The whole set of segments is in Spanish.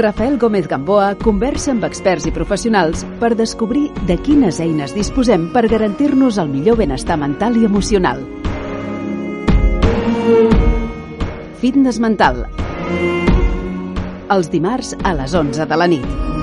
Rafael Gómez Gamboa conversa amb experts i professionals per descobrir de quines eines disposem per garantir-nos el millor benestar mental i emocional. Fitness mental. Els dimarts a les 11 de la nit.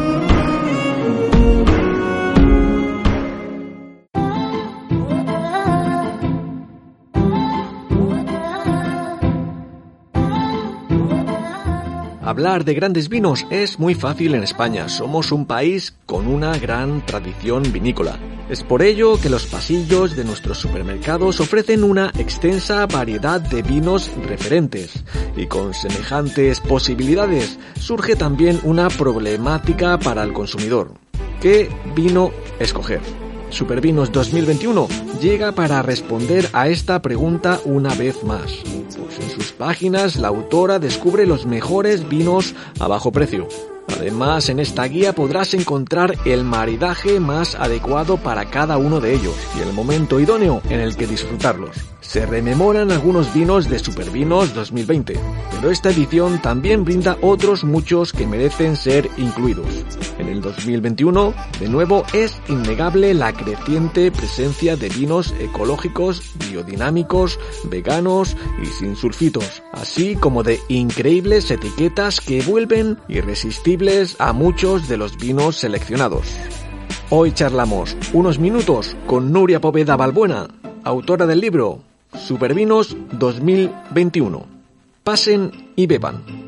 Hablar de grandes vinos es muy fácil en España. Somos un país con una gran tradición vinícola. Es por ello que los pasillos de nuestros supermercados ofrecen una extensa variedad de vinos referentes. Y con semejantes posibilidades surge también una problemática para el consumidor. ¿Qué vino escoger? Supervinos 2021 llega para responder a esta pregunta una vez más. Pues en sus páginas la autora descubre los mejores vinos a bajo precio. Además, en esta guía podrás encontrar el maridaje más adecuado para cada uno de ellos y el momento idóneo en el que disfrutarlos. Se rememoran algunos vinos de Supervinos 2020, pero esta edición también brinda otros muchos que merecen ser incluidos. En el 2021, de nuevo, es innegable la creciente presencia de vinos ecológicos, biodinámicos, veganos y sin sulfitos, así como de increíbles etiquetas que vuelven irresistibles a muchos de los vinos seleccionados. Hoy charlamos unos minutos con Nuria Poveda Balbuena, autora del libro Supervinos 2021. Pasen y beban.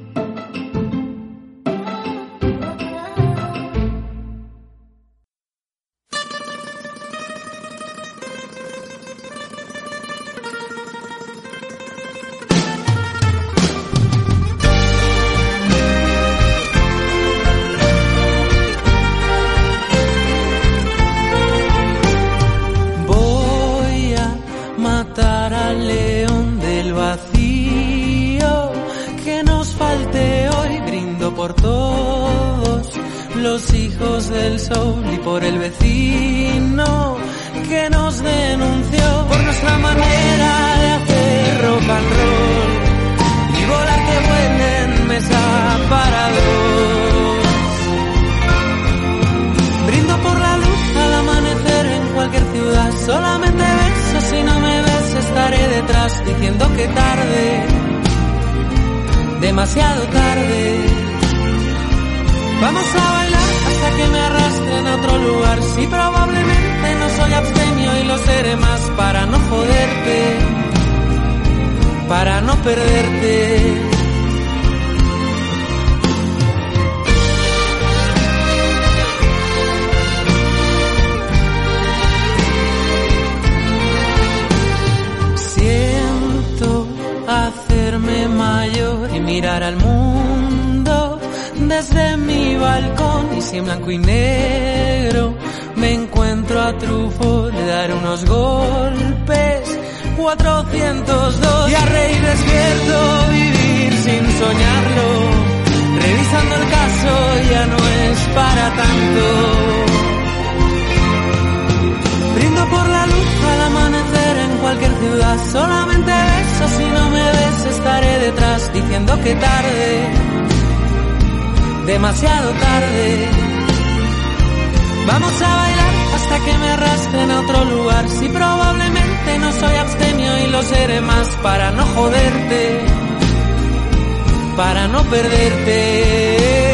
diciendo que tarde, demasiado tarde. Vamos a bailar hasta que me arrastren a otro lugar. Si probablemente no soy abstemio y lo seré más para no joderte, para no perderte. mirar al mundo desde mi balcón y si en blanco y negro me encuentro a Truffaut le daré unos golpes. 402 y a reír despierto vivir sin soñarlo revisando el caso ya no es para tanto. cualquier ciudad, solamente eso, si no me ves estaré detrás diciendo que tarde, demasiado tarde. Vamos a bailar hasta que me arrastren a otro lugar, si probablemente no soy abstemio y lo seré más para no joderte, para no perderte.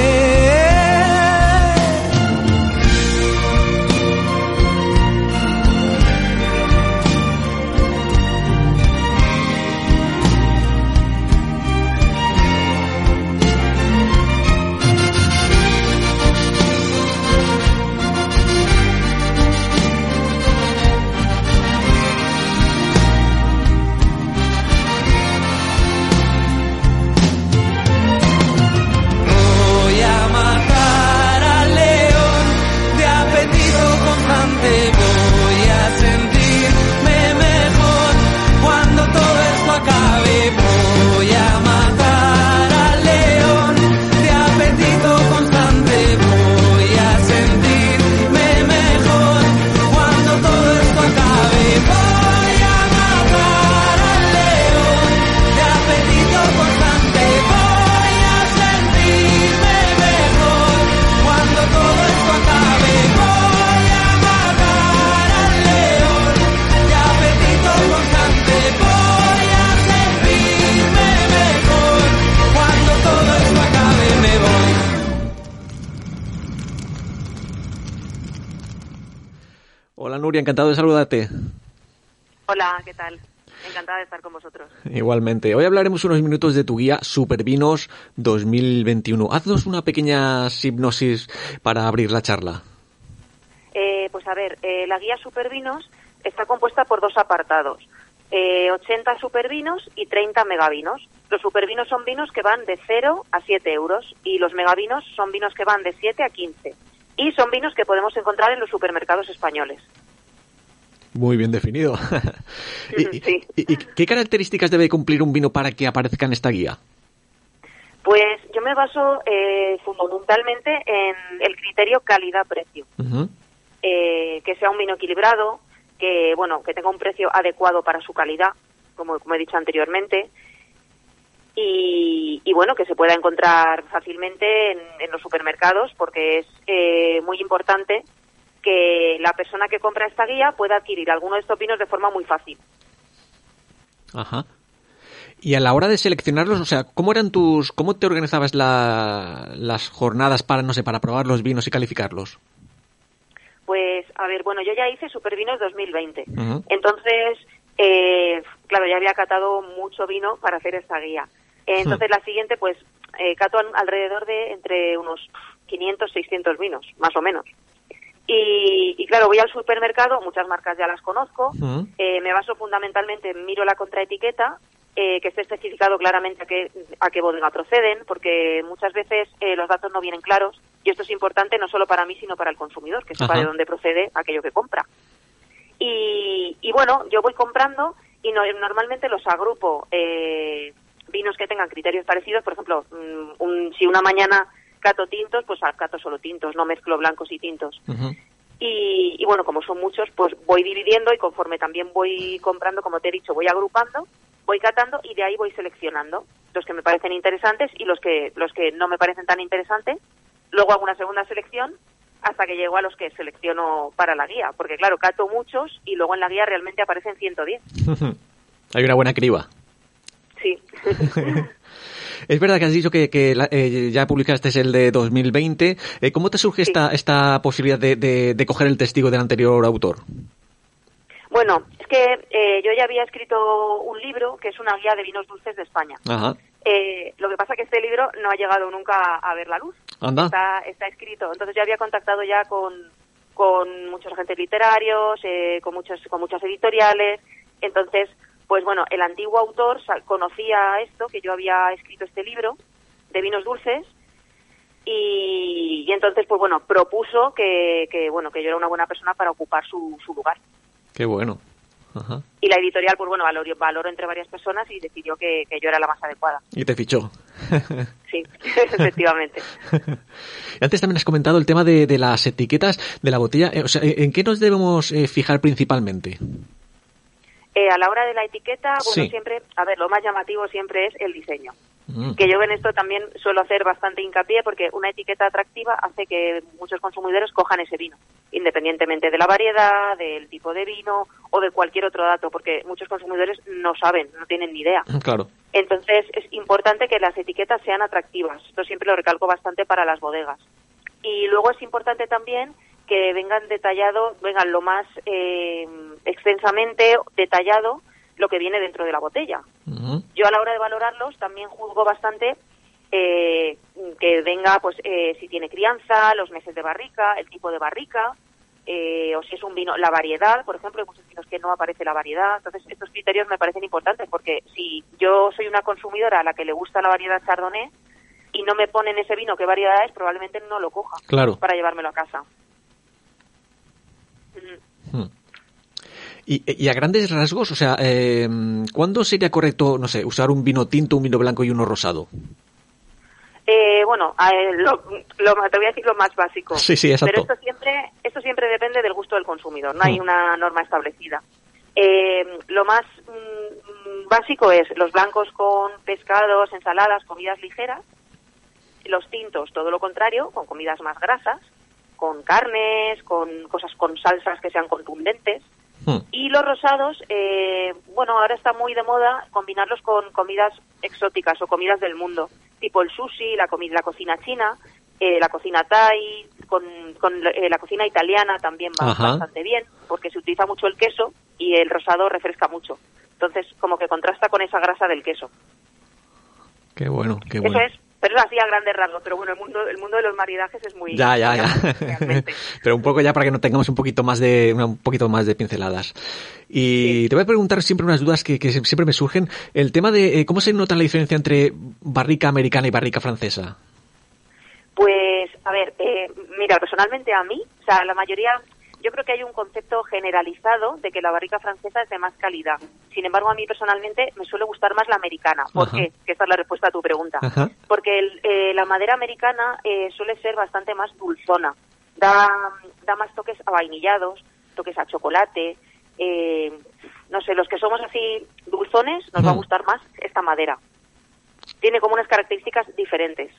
Nuria, encantado de saludarte. Hola, ¿qué tal? Encantada de estar con vosotros. Igualmente. Hoy hablaremos unos minutos de tu guía Supervinos 2021. Haznos una pequeña hipnosis para abrir la charla. Eh, pues a ver, eh, la guía Supervinos está compuesta por dos apartados. Eh, 80 supervinos y 30 megavinos. Los supervinos son vinos que van de 0 a 7 euros y los megavinos son vinos que van de 7 a 15. Y son vinos que podemos encontrar en los supermercados españoles. Muy bien definido. ¿Y, Sí. y- y qué características debe cumplir un vino para que aparezca en esta guía? Pues yo me baso eh, fundamentalmente en el criterio calidad-precio. Eh, que sea un vino equilibrado, que bueno, que tenga un precio adecuado para su calidad, como, como he dicho anteriormente, y, y, bueno, que se pueda encontrar fácilmente en, en los supermercados, porque es eh, muy importante que la persona que compra esta guía pueda adquirir alguno de estos vinos de forma muy fácil. Ajá. Y a la hora de seleccionarlos, o sea, ¿cómo eran tus, cómo te organizabas la- las jornadas para, no sé, para probar los vinos y calificarlos? Pues, a ver, bueno, yo ya hice Supervinos 2020. Ujú. Entonces, eh, claro, ya había catado mucho vino para hacer esta guía. Entonces, la siguiente, pues, eh, cato alrededor de entre unos 500, 600 vinos, más o menos. Y, y claro, voy al supermercado, muchas marcas ya las conozco, eh, me baso fundamentalmente, miro la contraetiqueta, eh, que esté especificado claramente a qué, a qué bodega proceden, porque muchas veces eh, los datos no vienen claros y esto es importante no solo para mí, sino para el consumidor, que sepa de dónde procede aquello que compra. Y, y bueno, yo voy comprando y no- normalmente los agrupo eh, vinos que tengan criterios parecidos, por ejemplo, mm, un- si una mañana cato tintos, pues cato solo tintos, no mezclo blancos y tintos. Y, y bueno, como son muchos, pues voy dividiendo y conforme también voy comprando, como te he dicho, voy agrupando, voy catando y de ahí voy seleccionando los que me parecen interesantes y los que los que no me parecen tan interesantes. Luego hago una segunda selección hasta que llego a los que selecciono para la guía, porque claro, cato muchos y luego en la guía realmente aparecen 110. Hay una buena criba. Sí. Es verdad que has dicho que, que la- eh, ya publicaste el de 2020. Eh, ¿Cómo te surge Sí. esta, esta posibilidad de, de- de coger el testigo del anterior autor? Bueno, es que eh, yo ya había escrito un libro que es una guía de vinos dulces de España. Ajá. Eh, lo que pasa es que este libro no ha llegado nunca a ver la luz. Anda. Está, está escrito. Entonces yo había contactado ya con, con muchos agentes literarios, eh, con, muchos, con muchas editoriales. Entonces, pues bueno, el antiguo autor conocía esto, que yo había escrito este libro de vinos dulces. Y, y entonces, pues bueno, propuso que, que, bueno, que yo era una buena persona para ocupar su, su lugar. Qué bueno. Ajá. Y la editorial, pues bueno, valoró, valoró entre varias personas y decidió que, que yo era la más adecuada. Y te fichó. Sí, efectivamente. Antes también has comentado el tema de, de las etiquetas de la botella. Eh, o sea, ¿en qué nos debemos eh, fijar principalmente? Eh, a la hora de la etiqueta, bueno, Sí. siempre, a ver, lo más llamativo siempre es el diseño. Mm. Que yo en esto también suelo hacer bastante hincapié porque una etiqueta atractiva hace que muchos consumidores cojan ese vino, independientemente de la variedad, del tipo de vino o de cualquier otro dato, porque muchos consumidores no saben, no tienen ni idea. Claro. Entonces es importante que las etiquetas sean atractivas. Esto siempre lo recalco bastante para las bodegas. Y luego es importante también que vengan detallado, vengan lo más eh, extensamente detallado lo que viene dentro de la botella. Yo a la hora de valorarlos también juzgo bastante eh, que venga, pues, eh, si tiene crianza, los meses de barrica, el tipo de barrica, eh, o si es un vino, la variedad, por ejemplo, hay muchos vinos que no aparece la variedad. Entonces, estos criterios me parecen importantes porque si yo soy una consumidora a la que le gusta la variedad chardonnay y no me ponen ese vino qué variedad es, probablemente no lo coja Claro. para llevármelo a casa. Mm. Y, y a grandes rasgos, o sea, eh, ¿cuándo sería correcto, no sé, usar un vino tinto, un vino blanco y uno rosado? Eh, bueno, eh, lo, lo- te voy a decir lo más básico. Sí, sí, exacto. Pero esto siempre, esto siempre depende del gusto del consumidor. No hay una norma establecida. Eh, lo más mm, básico es los blancos con pescados, ensaladas, comidas ligeras. Los tintos, todo lo contrario, con comidas más grasas, con carnes, con cosas con salsas que sean contundentes. Mm. Y los rosados, eh, bueno, ahora está muy de moda combinarlos con comidas exóticas o comidas del mundo, tipo el sushi, la, comi- la cocina china, eh, la cocina thai, con, con eh, la cocina italiana también va Ajá. bastante bien, porque se utiliza mucho el queso y el rosado refresca mucho. Entonces, como que contrasta con esa grasa del queso. Qué bueno, qué bueno. Eso es, pero es así a grandes rasgos. Pero bueno, el mundo, el mundo de los maridajes es muy... Ya, ya, ya. realmente. Pero un poco ya para que no tengamos un poquito más de un poquito más de pinceladas. Y Sí. te voy a preguntar siempre unas dudas que, que siempre me surgen. El tema de eh, cómo se nota la diferencia entre barrica americana y barrica francesa. Pues, a ver, eh, mira, personalmente a mí, o sea, la mayoría, yo creo que hay un concepto generalizado de que la barrica francesa es de más calidad. Sin embargo, a mí personalmente me suele gustar más la americana. ¿Por Ajá. qué? Que esta es la respuesta a tu pregunta. Ajá. Porque el- eh, la madera americana eh, suele ser bastante más dulzona. Da, da más toques a vainillados, toques a chocolate. eh, no sé, los que somos así dulzones, nos va a gustar más esta madera. Tiene como unas características diferentes.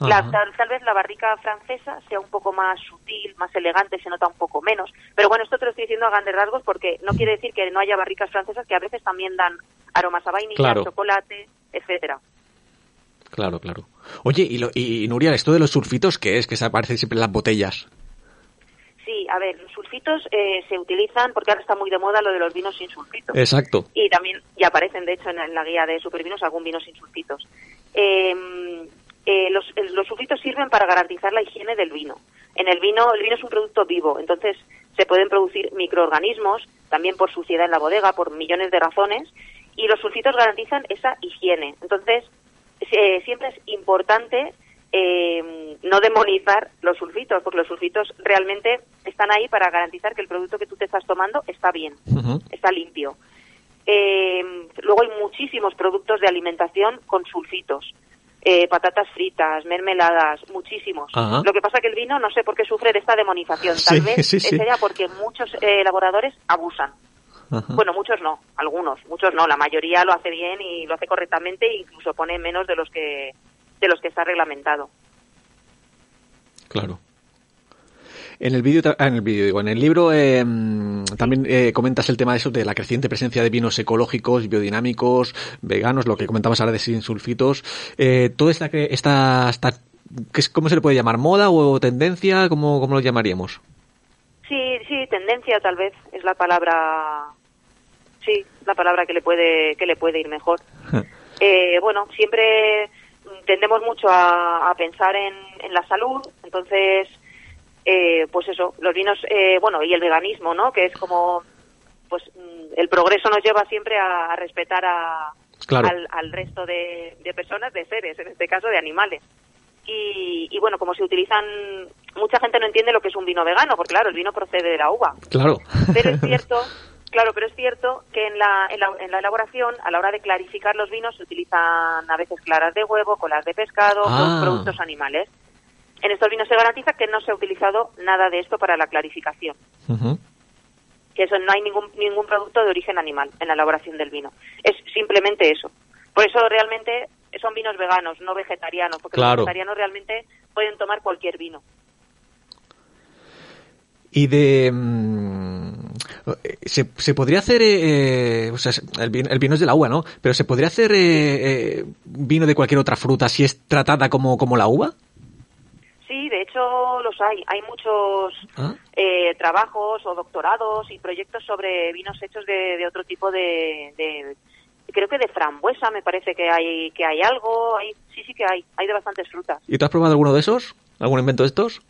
La- tal, tal vez la barrica francesa sea un poco más sutil, más elegante, se nota un poco menos. Pero bueno, esto te lo estoy diciendo a grandes rasgos porque no quiere decir que no haya barricas francesas que a veces también dan aromas a vainilla, Claro. chocolate, etcétera. Claro, claro. Oye, y, lo- y, Nuria, esto de los sulfitos, ¿qué es? Que se aparece siempre en las botellas. Sí, a ver, los sulfitos eh, se utilizan porque ahora está muy de moda lo de los vinos sin sulfitos. Exacto. Y también, y aparecen de hecho en, en la guía de supervinos algún vino sin sulfitos. Eh, eh, los, los sulfitos sirven para garantizar la higiene del vino. En el vino, el vino es un producto vivo, entonces se pueden producir microorganismos, también por suciedad en la bodega, por millones de razones, y los sulfitos garantizan esa higiene. Entonces, eh, siempre es importante eh, no demonizar los sulfitos, porque los sulfitos realmente están ahí para garantizar que el producto que tú te estás tomando está bien, está limpio. Eh, luego hay muchísimos productos de alimentación con sulfitos. Eh, patatas fritas, mermeladas, muchísimos. Ajá. Lo que pasa que el vino no sé por qué sufre de esta demonización. Tal Sí, vez sí, sí. sea porque muchos eh, elaboradores abusan. Ajá. Bueno, muchos no, algunos, muchos no. La mayoría lo hace bien y lo hace correctamente e incluso pone menos de los que de los que está reglamentado. Claro. En el vídeo, ah, en el vídeo, digo, en el libro eh, también eh, comentas el tema de eso de la creciente presencia de vinos ecológicos, biodinámicos, veganos, lo que comentabas ahora de sin sulfitos. Eh, toda esta, que- esta, esta ¿qué es- ¿cómo se le puede llamar? ¿Moda o tendencia? ¿Cómo, cómo lo llamaríamos? Sí, sí, tendencia tal vez es la palabra, sí, la palabra que le puede que le puede ir mejor. Eh, bueno, siempre tendemos mucho a, a pensar en, en la salud, entonces, eh, pues eso, los vinos, eh, bueno, y el veganismo, ¿no? Que es como, pues mm, el progreso nos lleva siempre a, a respetar a, Claro. al, al resto de, de personas, de seres, en este caso de animales. Y, y bueno, como se utilizan, mucha gente no entiende lo que es un vino vegano, porque claro, el vino procede de la uva. Claro. Pero es cierto, claro, pero es cierto que en la, en la, en la elaboración, a la hora de clarificar los vinos, se utilizan a veces claras de huevo, colas de pescado, Ah. productos animales. En estos vinos se garantiza que no se ha utilizado nada de esto para la clarificación. Que eso no hay ningún, ningún producto de origen animal en la elaboración del vino. Es simplemente eso. Por eso realmente son vinos veganos, no vegetarianos, porque Claro. los vegetarianos realmente pueden tomar cualquier vino. Y de... mm, se, se podría hacer... eh, o sea, el vino, el vino es del agua, ¿no? Pero se podría hacer eh, eh, vino de cualquier otra fruta si es tratada como, como la uva. Hecho los hay. Hay muchos Ah. eh, trabajos o doctorados y proyectos sobre vinos hechos de, de otro tipo de, de- creo que de frambuesa me parece que hay que hay algo. Hay, sí, sí que hay. Hay de bastantes frutas. ¿Y tú has probado alguno de esos? ¿Algún invento de estos?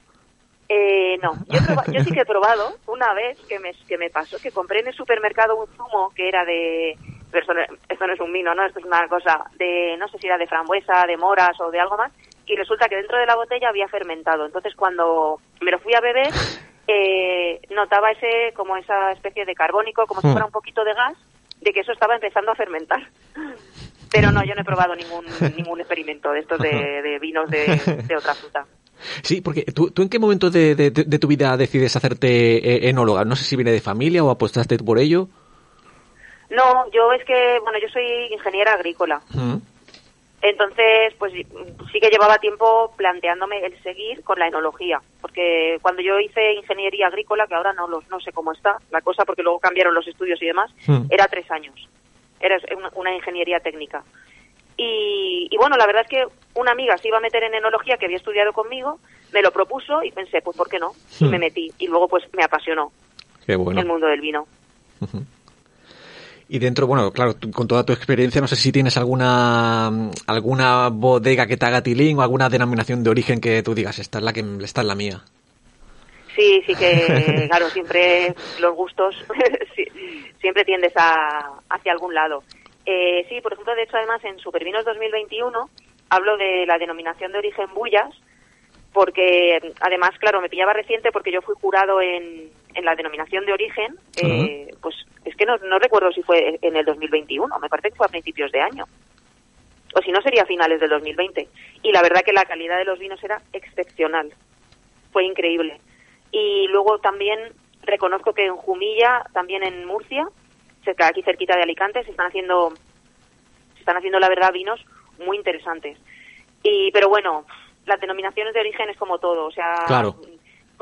Eh, no, yo, yo sí que he probado una vez que me, que me pasó, que compré en el supermercado un zumo que era de... Pero esto no es un vino, ¿no? Esto es una cosa de, no sé si era de frambuesa, de moras o de algo más, y resulta que dentro de la botella había fermentado. Entonces cuando me lo fui a beber, eh, notaba ese como esa especie de carbónico, como si Hmm. fuera un poquito de gas, de que eso estaba empezando a fermentar. Pero no, yo no he probado ningún, ningún experimento de estos de, de vinos de, de otra fruta. Sí, porque ¿tú, tú en qué momento de, de- de tu vida decides hacerte eh, enóloga? No sé si viene de familia o apostaste por ello. No, yo es que, bueno, yo soy ingeniera agrícola. Mm. Entonces, pues sí que llevaba tiempo planteándome el seguir con la enología, porque cuando yo hice ingeniería agrícola, que ahora no los no sé cómo está la cosa, porque luego cambiaron los estudios y demás, Hmm. era tres años, era una, ingeniería técnica. Y, y bueno, la verdad es que una amiga se iba a meter en enología que había estudiado conmigo, me lo propuso y pensé, pues ¿por qué no? Y Hmm. me metí. Y luego pues me apasionó Qué bueno. el mundo del vino. Y dentro, bueno, claro, tú- con toda tu experiencia, no sé si tienes alguna alguna bodega que te haga tilín o alguna denominación de origen que tú digas, esta es la que esta es la mía. Sí, sí que, claro, siempre los gustos, siempre tiendes a, hacia algún lado. Eh, sí, por ejemplo, de hecho, además, en Supervinos 2021 hablo de la denominación de origen Bullas, porque además, claro, me pillaba reciente porque yo fui jurado en, en la denominación de origen, eh, pues es que no, no recuerdo si fue en el 2021, me parece que fue a principios de año. O si no, sería a finales del 2020. Y la verdad que la calidad de los vinos era excepcional. Fue increíble. Y luego también reconozco que en Jumilla, también en Murcia, cerca aquí cerquita de Alicante, se están haciendo, se están haciendo la verdad vinos muy interesantes. Y pero bueno, las denominaciones de origen es como todo, o sea, Claro.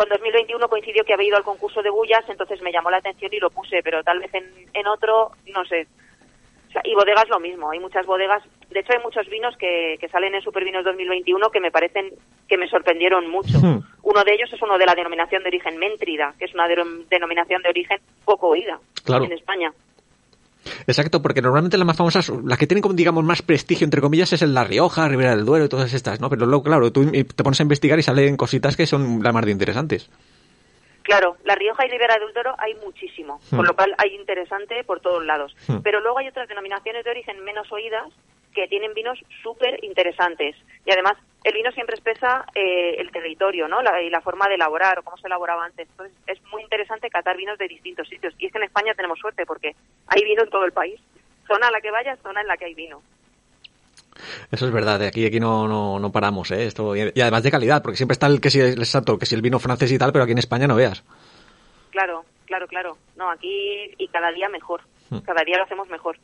Con 2021 coincidió que había ido al concurso de bullas, entonces me llamó la atención y lo puse, pero tal vez en, en otro, no sé. O sea, y bodegas lo mismo, hay muchas bodegas, de hecho hay muchos vinos que, que salen en Supervinos 2021 que me parecen que me sorprendieron mucho. Hmm. Uno de ellos es uno de la denominación de origen Méntrida, que es una denom- denominación de origen poco oída Claro. en España. Exacto, porque normalmente las más famosas, las que tienen como digamos más prestigio entre comillas es el La Rioja, Ribera del Duero y todas estas, ¿no? Pero luego claro, tú te pones a investigar y salen cositas que son las más de interesantes. Claro, La Rioja y Ribera del Duero hay muchísimo, Hmm. con lo cual hay interesante por todos lados. Hmm. Pero luego hay otras denominaciones de origen menos oídas que tienen vinos súper interesantes. Y además, el vino siempre expresa eh, el territorio, ¿no? La, y la forma de elaborar o cómo se elaboraba antes. Entonces, es muy interesante catar vinos de distintos sitios. Y es que en España tenemos suerte porque hay vino en todo el país. Zona a la que vayas, zona en la que hay vino. Eso es verdad, de aquí aquí no, no, no paramos, ¿eh? Esto, y además de calidad, porque siempre está el que si el exacto, que si el vino francés y tal, pero aquí en España no veas. Claro, claro, claro. No, aquí y cada día mejor. Hmm. Cada día lo hacemos mejor.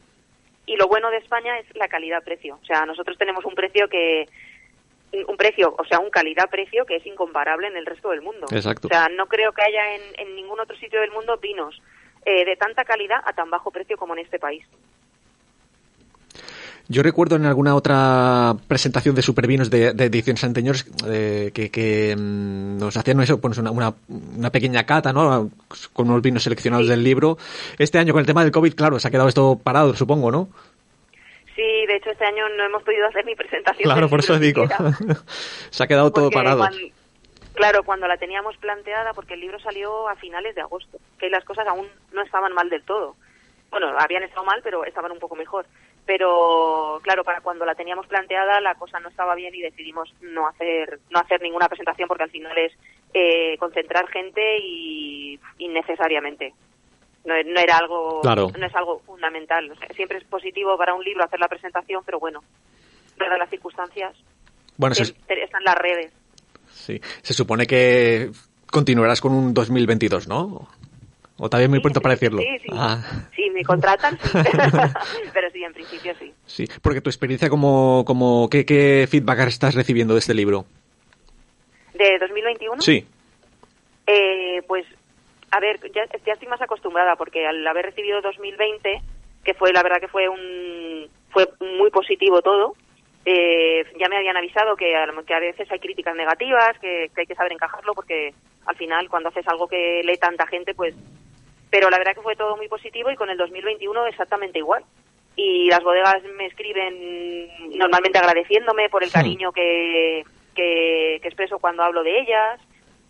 Y lo bueno de España es la calidad-precio. O sea, nosotros tenemos un precio que un precio, o sea, un calidad-precio que es incomparable en el resto del mundo. Exacto. O sea, no creo que haya en, en ningún otro sitio del mundo vinos eh, de tanta calidad a tan bajo precio como en este país. Yo recuerdo en alguna otra presentación de supervinos de, de ediciones anteriores eh, que, que mm, nos hacían eso, pues una, una, una pequeña cata, ¿no? Con unos vinos seleccionados del libro. Este año con el tema del COVID, claro, se ha quedado esto parado, supongo, ¿no? Sí, de hecho este año no hemos podido hacer ni presentación. Claro, por eso digo. se ha quedado todo parado. claro, cuando la teníamos planteada, porque el libro salió a finales de agosto, que las cosas aún no estaban mal del todo. Bueno, habían estado mal, pero estaban un poco mejor. Pero claro, para cuando la teníamos planteada, la cosa no estaba bien y decidimos no hacer no hacer ninguna presentación porque al final es eh, concentrar gente y innecesariamente. No, no era algo Claro. no es algo fundamental. O sea, siempre es positivo para un libro hacer la presentación, pero bueno, dadas las circunstancias, Bueno, se, están las redes. sí, se supone que continuarás con un 2022, ¿no? O también muy Sí, pronto en para decirlo. Sí, sí. Ah, Sí, me contratan, sí. pero sí, en principio sí. sí, porque tu experiencia como, como ¿qué, qué feedback estás recibiendo de este libro? ¿De 2021? Sí. Eh, pues, a ver, ya, ya estoy más acostumbrada porque al haber recibido 2020, que fue, la verdad que fue un, fue muy positivo todo, eh, ya me habían avisado que a, lo- que a veces hay críticas negativas, que, que hay que saber encajarlo porque al final cuando haces algo que lee tanta gente, pues... Pero la verdad que fue todo muy positivo y con el 2021 exactamente igual. Y las bodegas me escriben normalmente agradeciéndome por el Hmm. cariño que, que, que expreso cuando hablo de ellas.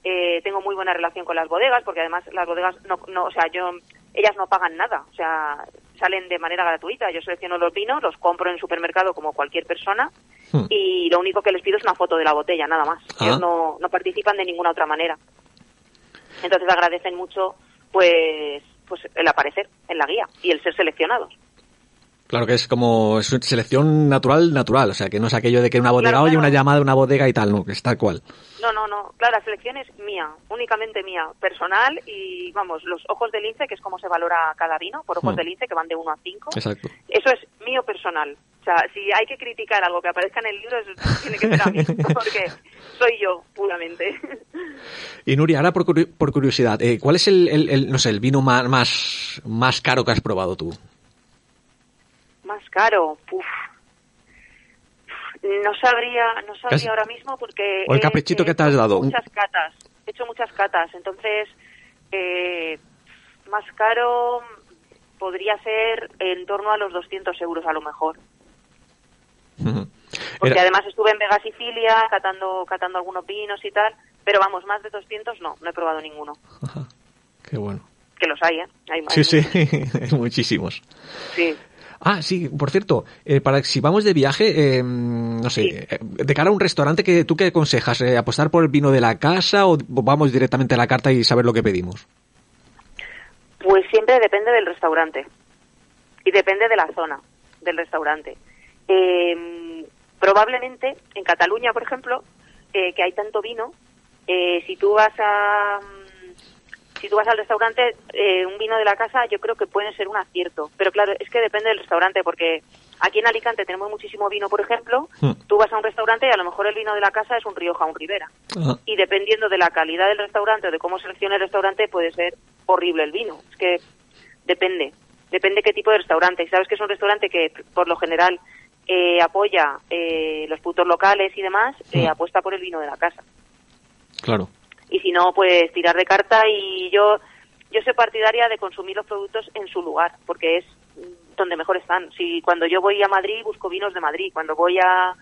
Eh, tengo muy buena relación con las bodegas porque además las bodegas no, no o sea yo ellas no pagan nada o sea salen de manera gratuita yo selecciono los vinos los compro en el supermercado como cualquier persona Hmm. y lo único que les pido es una foto de la botella nada más Ah. ellos no, no participan de ninguna otra manera entonces agradecen mucho pues pues el aparecer en la guía y el ser seleccionados Claro que es como es selección natural, natural. O sea, que no es aquello de que una bodega, Claro, oye, claro. una llamada de una bodega y tal, no, que es tal cual. No, no, no. Claro, la selección es mía, únicamente mía, personal y, vamos, los ojos de lince, que es como se valora cada vino, por ojos Hmm. de lince, que van de 1 a 5. Exacto. Eso es mío personal. O sea, si hay que criticar algo que aparezca en el libro, eso tiene que ser a mí, porque soy yo, puramente. Y Nuria, ahora por curiosidad, eh, ¿cuál es el, el- el, no sé, el vino más, más, más caro que has probado tú? Más caro, puf. No sabría, no sabría ahora mismo porque... O el caprichito que te has dado. Muchas catas, he hecho muchas catas, entonces eh, más caro podría ser en torno a los 200 euros a lo mejor. Porque además estuve en Vega Sicilia catando, catando algunos vinos y tal, pero vamos, más de 200 no, no he probado ninguno. Qué bueno. Que los hay, ¿eh? Hay, sí, sí, muchísimos. Sí. Ah, sí, por cierto, eh, para si vamos de viaje, eh, no sé, eh, de cara a un restaurante, que ¿tú qué aconsejas? ¿Apostar por el vino de la casa o vamos directamente a la carta y saber lo que pedimos? Pues siempre depende del restaurante y depende de la zona del restaurante. probablemente en Cataluña, por ejemplo, que hay tanto vino, si tú vas a si tú vas al restaurante, eh, un vino de la casa yo creo que puede ser un acierto. Pero claro, es que depende del restaurante, porque aquí en Alicante tenemos muchísimo vino, por ejemplo. Hmm. Tú vas a un restaurante y a lo mejor el vino de la casa es un Rioja o un Ribera. Y dependiendo de la calidad del restaurante o de cómo seleccione el restaurante, puede ser horrible el vino. Es que depende. Depende qué tipo de restaurante. Y sabes que es un restaurante que, por lo general, eh, apoya eh, los putos locales y demás, hmm. apuesta por el vino de la casa. Claro y si no, pues tirar de carta y yo yo soy partidaria de consumir los productos en su lugar, porque es donde mejor están. Si cuando yo voy a Madrid busco vinos de Madrid, cuando voy a,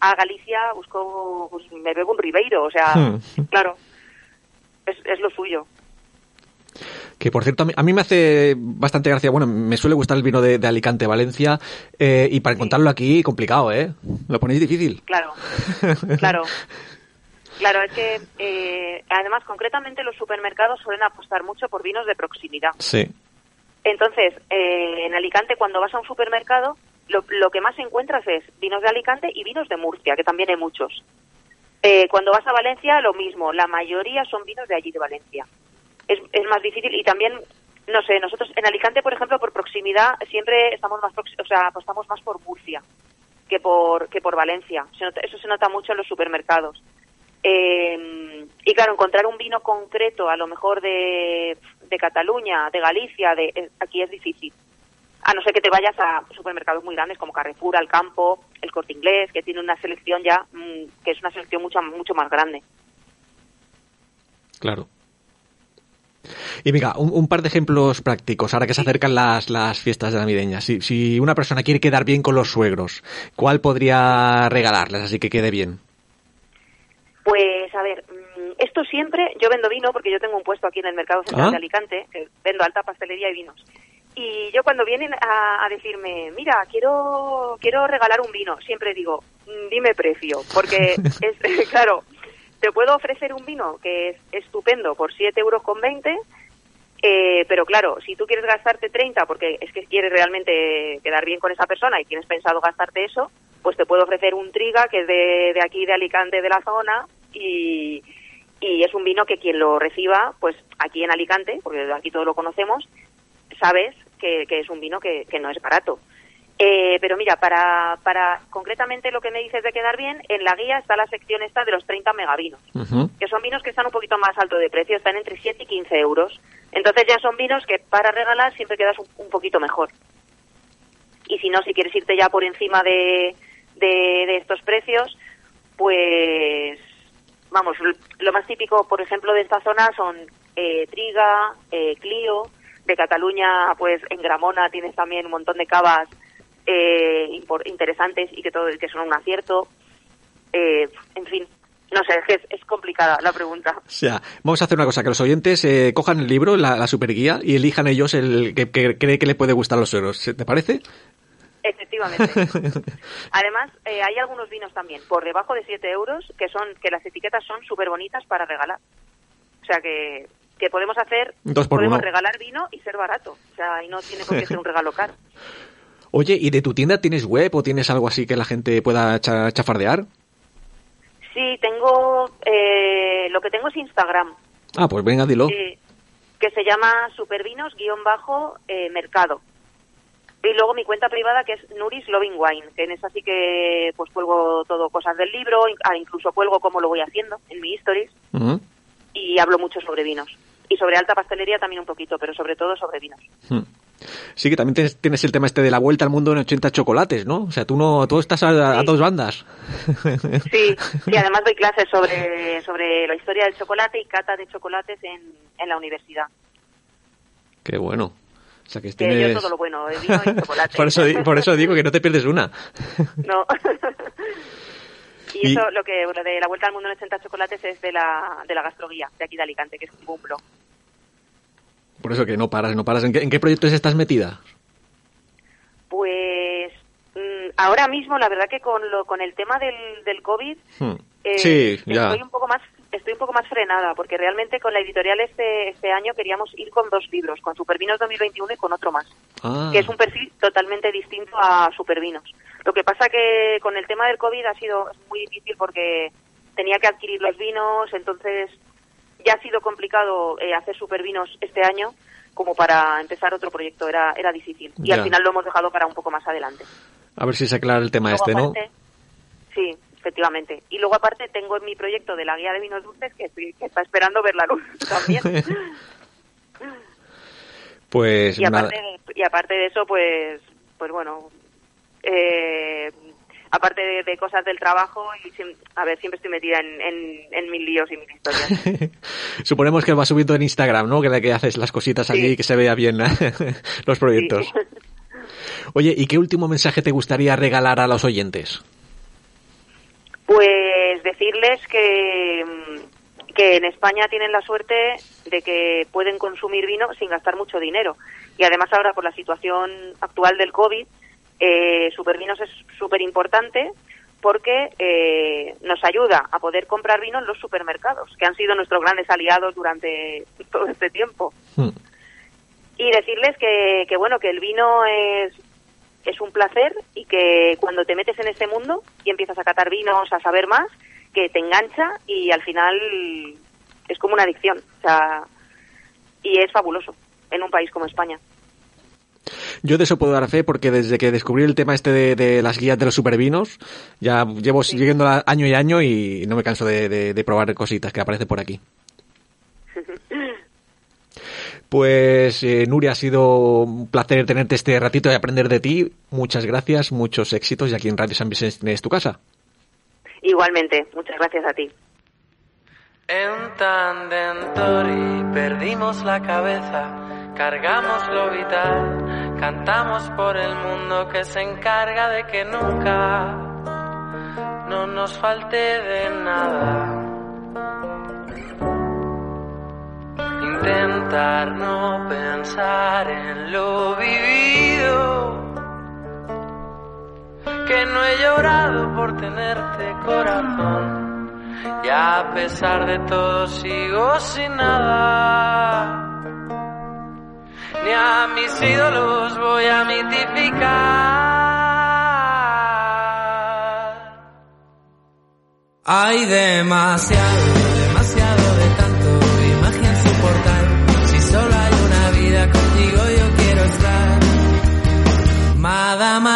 a Galicia busco pues, me bebo un Ribeiro, o sea, hmm. claro, es, es lo suyo. Que por cierto, a mí, me hace bastante gracia. Bueno, me suele gustar el vino de, Alicante, Valencia. Eh, y para encontrarlo aquí, complicado, ¿eh? Lo ponéis difícil. Claro, claro. Claro, es que eh, además concretamente los supermercados suelen apostar mucho por vinos de proximidad. Sí. Entonces, eh, en Alicante cuando vas a un supermercado, lo, que más encuentras es vinos de Alicante y vinos de Murcia, que también hay muchos. Eh, cuando vas a Valencia, lo mismo, la mayoría son vinos de allí de Valencia. Es, es más difícil y también, no sé, nosotros en Alicante, por ejemplo, por proximidad, siempre estamos más, o sea, apostamos más por Murcia que por, que por Valencia. eso se nota mucho en los supermercados. Eh, y claro, encontrar un vino concreto, a lo mejor de, de Cataluña, de Galicia, de eh, aquí es difícil. A no ser que te vayas a supermercados muy grandes como Carrefour, Alcampo, el Corte Inglés, que tiene una selección ya, mm, que es una selección mucho, mucho más grande. Claro. Y venga, un, par de ejemplos prácticos, ahora que se acercan las, las fiestas navideñas. Si, si una persona quiere quedar bien con los suegros, ¿cuál podría regalarles así que quede bien? Pues a ver, mm, esto siempre, yo vendo vino porque yo tengo un puesto aquí en el Mercado Central ah. de Alicante, que vendo alta pastelería y vinos. Y yo cuando vienen a, decirme, mira, quiero quiero regalar un vino, siempre digo, mm, dime precio, porque es claro, te puedo ofrecer un vino que es estupendo por 7 euros con 20, eh, pero claro, si tú quieres gastarte 30 porque es que quieres realmente quedar bien con esa persona y tienes pensado gastarte eso, pues te puedo ofrecer un Triga que es de, de aquí, de Alicante, de la zona, y, y es un vino que quien lo reciba, pues aquí en Alicante, porque aquí todos lo conocemos, sabes que, es un vino que, no es barato. Eh, pero mira, para, para concretamente lo que me dices de quedar bien, en la guía está la sección esta de los 30 megavinos, que son vinos que están un poquito más alto de precio, están entre 7 y 15 euros. Entonces ya son vinos que para regalar siempre quedas un, poquito mejor. Y si no, si quieres irte ya por encima de, de estos precios, pues vamos, lo más típico, por ejemplo, de esta zona son eh, Triga, eh, Clio, de Cataluña, pues en Gramona tienes también un montón de cavas eh, interesantes y que todo que son un acierto. Eh, en fin, no sé, es, es, complicada la pregunta. O sea, vamos a hacer una cosa, que los oyentes cojan el libro, la, la superguía, y elijan ellos el que, que cree que le puede gustar a los euros. ¿Te parece? Efectivamente. Además, eh, hay algunos vinos también por debajo de 7 euros que son que las etiquetas son súper bonitas para regalar. O sea que, que podemos hacer, podemos regalar vino y ser barato. O sea, y no tiene por qué ser un regalo caro. Oye, ¿y de tu tienda tienes web o tienes algo así que la gente pueda chafardear? Sí, tengo, eh, lo que tengo es Instagram. Ah, pues venga, dilo. que se llama supervinos-mercado. Y luego mi cuenta privada que es Nuris Loving Wine, que en esa sí que pues cuelgo todo cosas del libro, ah, incluso cuelgo cómo lo voy haciendo en mi stories y hablo mucho sobre vinos. Y sobre alta pastelería también un poquito, pero sobre todo sobre vinos. Sí, que también tienes, tienes, el tema este de la vuelta al mundo en 80 chocolates, ¿no? O sea, tú no, tú estás a, dos bandas. Sí, y además doy clases sobre, sobre la historia del chocolate y cata de chocolates en, en la universidad. Qué bueno. O sea, que, tienes... yo todo lo bueno, vino y chocolate. por, eso, por eso digo que no te pierdes una. no. y, eso, lo que lo de la vuelta al mundo en 80 chocolates es de la, de la gastroguía, de aquí de Alicante, que es un bumplo. Por eso que no paras, no paras. ¿En qué, en qué proyectos estás metida? Pues mm, ahora mismo, la verdad que con lo, con el tema del, del COVID, hmm. eh, estoy un poco más estoy un poco más frenada porque realmente con la editorial este este año queríamos ir con dos libros, con Supervinos 2021 y con otro más, ah. que es un perfil totalmente distinto a Supervinos. Lo que pasa que con el tema del COVID ha sido muy difícil porque tenía que adquirir los vinos, entonces ya ha sido complicado eh, hacer supervinos este año como para empezar otro proyecto, era, era difícil. Y al final lo hemos dejado para un poco más adelante. A ver si se aclara el tema este, ¿no? Sí, efectivamente. Y luego aparte tengo en mi proyecto de la guía de vinos dulces que, está esperando ver la luz también. pues y aparte, y aparte de eso, pues, pues bueno, eh, aparte de, cosas del trabajo, y a ver, siempre estoy metida en, mil líos y mil historias. Suponemos que va subiendo en Instagram, ¿no? Que, que haces las cositas allí y que se vea bien los proyectos. Oye, ¿y qué último mensaje te gustaría regalar a los oyentes? Pues decirles que, que en España tienen la suerte de que pueden consumir vino sin gastar mucho dinero. Y además ahora por la situación actual del COVID, eh, Supervinos es súper importante porque eh, nos ayuda a poder comprar vino en los supermercados, que han sido nuestros grandes aliados durante todo este tiempo. Hmm. Y decirles que, que, bueno, que el vino es, es un placer y que cuando te metes en este mundo y empiezas a catar vinos, a saber más, que te engancha y al final es como una adicción. O sea, y es fabuloso en un país como España. Yo de eso puedo dar fe porque desde que descubrí el tema este de, las guías de los supervinos, ya llevo siguiendo año y año y no me canso de, probar cositas que aparecen por aquí. Pues eh, Nuria, ha sido un placer tenerte este ratito y aprender de ti. Muchas gracias, muchos éxitos y aquí en Radio San Vicente es tu casa. Igualmente, muchas gracias a ti. En Tandentori perdimos la cabeza, cargamos lo vital, cantamos por el mundo que se encarga de que nunca no nos falte de nada. Intentar no pensar en lo vivido, que no he llorado por tenerte corazón y a pesar de todo sigo sin nada. Ni a mis ídolos voy a mitificar. Hay demasiado,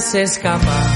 se escapa.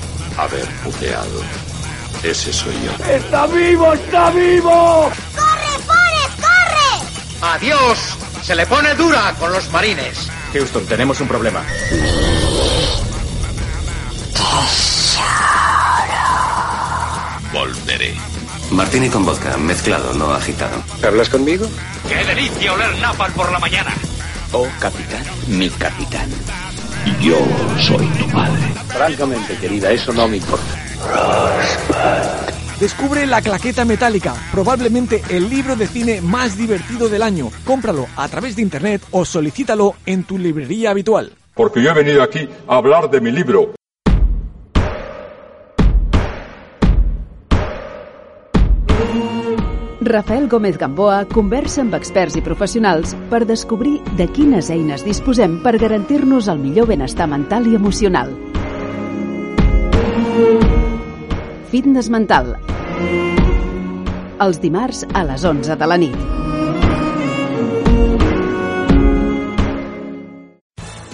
haber puteado. Ese soy yo. ¡Está vivo! ¡Está vivo! ¡Corre, Forrest, corre! ¡Adiós! Se le pone dura con los marines. Houston, tenemos un problema. Volveré. Martini con vodka, mezclado, no agitado. ¿Hablas conmigo? ¡Qué delicia oler napal por la mañana! Oh, capitán, mi capitán. Yo soy tu padre. Francamente, querida, eso no me importa. Descubre La Claqueta Metálica, probablemente el libro de cine más divertido del año. Cómpralo a través de internet o solicítalo en tu librería habitual. Porque yo he venido aquí a hablar de mi libro. Rafael Gómez Gamboa conversa amb experts i professionals per descobrir de quines eines disposem per garantir-nos el millor benestar mental i emocional. Fitness mental. Els dimarts a les 11 de la nit.